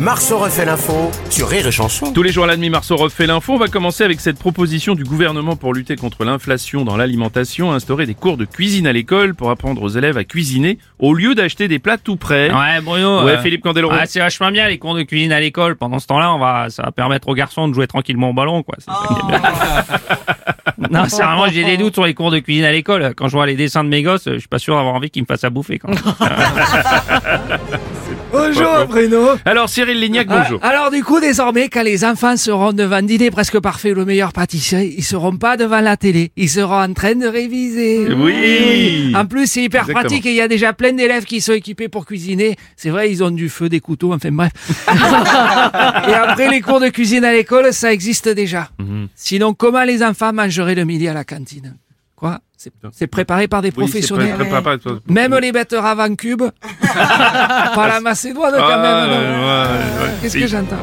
Marceau refait l'info sur Rire et Chanson. Tous les jours à la demi, Marceau refait l'info. On va commencer avec cette proposition du gouvernement pour lutter contre l'inflation dans l'alimentation, instaurer des cours de cuisine à l'école pour apprendre aux élèves à cuisiner au lieu d'acheter des plats tout prêts. Ouais, Bruno. Ouais, euh, Philippe Candeloro. ouais, c'est vachement bien les cours de cuisine à l'école. Pendant ce temps-là, on va, ça va permettre aux garçons de jouer tranquillement au ballon, quoi. C'est ça qui est bien. non, c'est vraiment, j'ai des doutes sur les cours de cuisine à l'école. Quand je vois les dessins de mes gosses, je suis pas sûr d'avoir envie qu'ils me fassent à bouffer, quand même. Bonjour Bruno. Alors Cyril Lignac, bonjour. Ah, Alors du coup, désormais, quand les enfants seront devant dîner presque parfait ou le meilleur pâtissier, ils seront pas devant la télé, ils seront en train de réviser. Oui. En plus, c'est hyper Exactement. pratique et il y a déjà plein d'élèves qui sont équipés pour cuisiner. C'est vrai, ils ont du feu, des couteaux, enfin bref. et après, les cours de cuisine à l'école, ça existe déjà. Mhm. Sinon, comment les enfants mangeraient le midi à la cantine? Quoi? C'est- préparé par des Oui, professionnels. pas- pas- pas- pas- Même les betteraves en cube. pas la Macédoine quand Ah, même. non ouais, ouais, ouais. Qu'est-ce que j'entends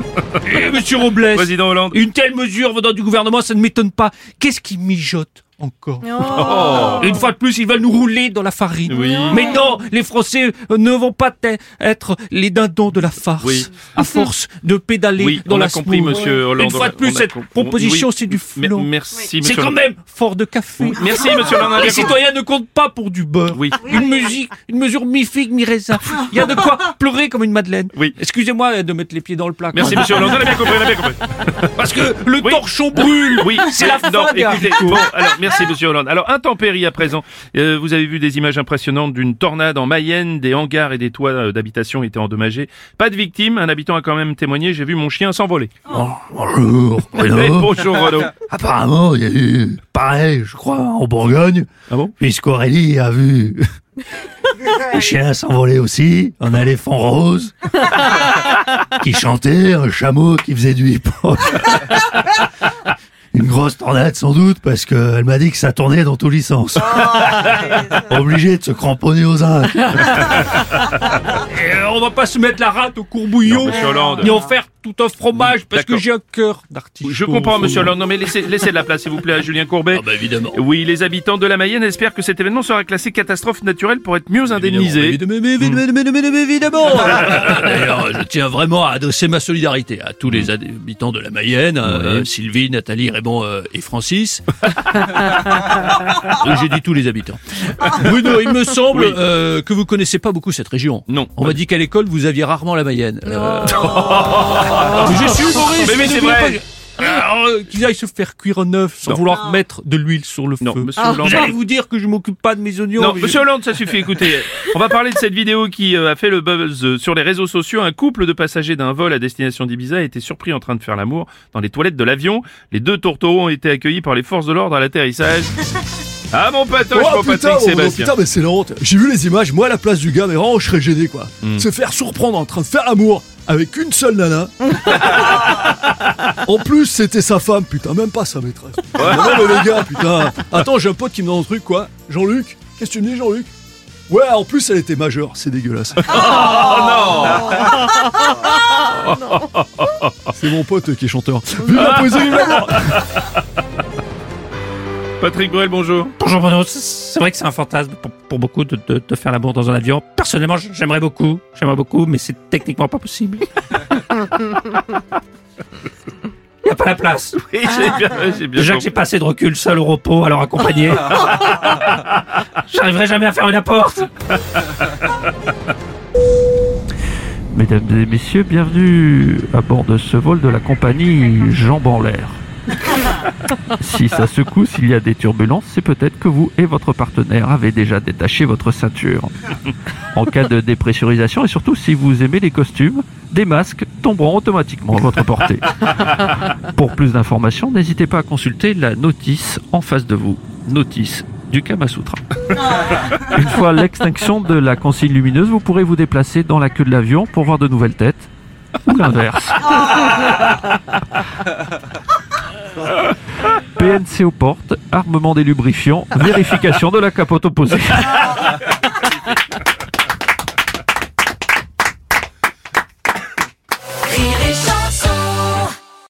Eh, monsieur Robles, Président Hollande. une telle mesure venant du gouvernement, ça ne m'étonne pas. Qu'est-ce qui mijote? Encore Oh. Une fois de plus, ils veulent nous rouler dans la farine. Oui. Mais non, les Français euh, ne vont pas être les dindons de la farce. Oui. À force de pédaler Oui, dans on la a compris, monsieur Hollande. Une fois de plus, cette proposition, Oui. c'est du flot. Merci, C'est quand même fort de café. Merci, monsieur Hollande. Les citoyens ne comptent pas pour du beurre. Oui. Une musique, une mesure mi-figue, mi-raisin. Il y a de quoi pleurer comme une madeleine. Oui. Excusez-moi de mettre les pieds dans le plat. Merci, monsieur Hollande. On a bien compris, on a bien compris. Parce que le Oui. torchon brûle. Oui, C'est la non, fin des écoutez, bon, alors merci Monsieur Hollande. Alors intempérie à présent. Euh, vous avez vu des images impressionnantes d'une tornade en Mayenne, des hangars et des toits euh, d'habitation étaient endommagés. Pas de victimes. Un habitant a quand même témoigné. J'ai vu mon chien s'envoler. Bonjour, Eh, Bruno. bonjour Renaud. Apparemment, il y a eu pareil, je crois, en Bourgogne, Ah bon? puisqu'Aurélie a vu un chien s'envoler aussi, un éléphant rose, qui chantait, un chameau qui faisait du hip-hop. Une grosse tornade sans doute, parce qu'elle m'a dit que ça tournait dans tous les sens. Obligé de se cramponner aux uns. Et, euh, on va pas se mettre la rate au courbouillon. Non, monsieur Hollande. Ni en faire tout un fromage parce que j'ai un cœur d'artichaut. Je comprends Monsieur Hollande. Non mais laissez, laissez de la place s'il vous plaît à Julien Courbet. Ah bah évidemment. Oui, les habitants de la Mayenne espèrent que cet événement sera classé catastrophe naturelle pour être mieux indemnisé. Évidemment, évidemment, évidemment, évidemment, évidemment. D'ailleurs, je tiens vraiment à adresser ma solidarité à tous les habitants de la Mayenne, euh, Sylvie, Nathalie, Raymond euh, et Francis. J'ai dit tous les habitants. Bruno, il me semble Oui. euh, que vous connaissez pas beaucoup cette région. Non. On m'a dit qu'à l'école, vous aviez rarement la Mayenne. Euh, Je suis Boris. Mais oui, c'est vrai. pas- Alors, euh, Qu'ils aillent se faire cuire un œuf sans Non. vouloir mettre de l'huile sur le Non, feu. Monsieur Ah, Hollande. Vous allez vous dire que je m'occupe pas de mes oignons. Non, mais Monsieur je- Hollande, ça suffit. Écoutez, on va parler de cette vidéo qui euh, a fait le buzz euh, sur les réseaux sociaux. Un couple de passagers d'un vol à destination d'Ibiza a été surpris en train de faire l'amour dans les toilettes de l'avion. Les deux tourtereaux ont été accueillis par les forces de l'ordre à l'atterrissage. Ah mon patoche, mon Oh putain, Patrick oh, Sébastien. putain, mais c'est la honte. J'ai vu les images, moi à la place du gars, mais vraiment je serais gêné quoi. Hmm. Se faire surprendre en train de faire amour avec une seule nana. en plus, c'était sa femme, putain, même pas sa maîtresse. Non, mais les gars, putain. Attends, j'ai un pote qui me donne un truc quoi. Jean-Luc, qu'est-ce que tu me dis, Jean-Luc? Ouais, en plus, elle était majeure, c'est dégueulasse. Oh non c'est mon pote qui est chanteur. Vive la poésie, Patrick Bruel, bonjour. Bonjour Bruno, c'est- vrai que c'est un fantasme pour, pour beaucoup de, de- de faire l'amour dans un avion. Personnellement, j'aimerais beaucoup, j'aimerais beaucoup, mais c'est techniquement pas possible. Il n'y a pas la place. Oui, j'ai bien, j'ai bien Déjà que compris. j'ai pas assez de recul seul au repos, alors accompagné. J'arriverai jamais à fermer la porte. Mesdames et messieurs, bienvenue à bord de ce vol de la compagnie Jambes en l'air. Si ça secoue, s'il y a des turbulences, c'est peut-être que vous et votre partenaire avez déjà détaché votre ceinture. En cas de dépressurisation et surtout si vous aimez les costumes, des masques tomberont automatiquement à votre portée. Pour plus d'informations, n'hésitez pas à consulter la notice en face de vous. Notice du Kama Sutra. Une fois l'extinction de la consigne lumineuse, vous pourrez vous déplacer dans la queue de l'avion pour voir de nouvelles têtes. Ou l'inverse. PNC aux portes, armement des lubrifiants, vérification de la capote opposée.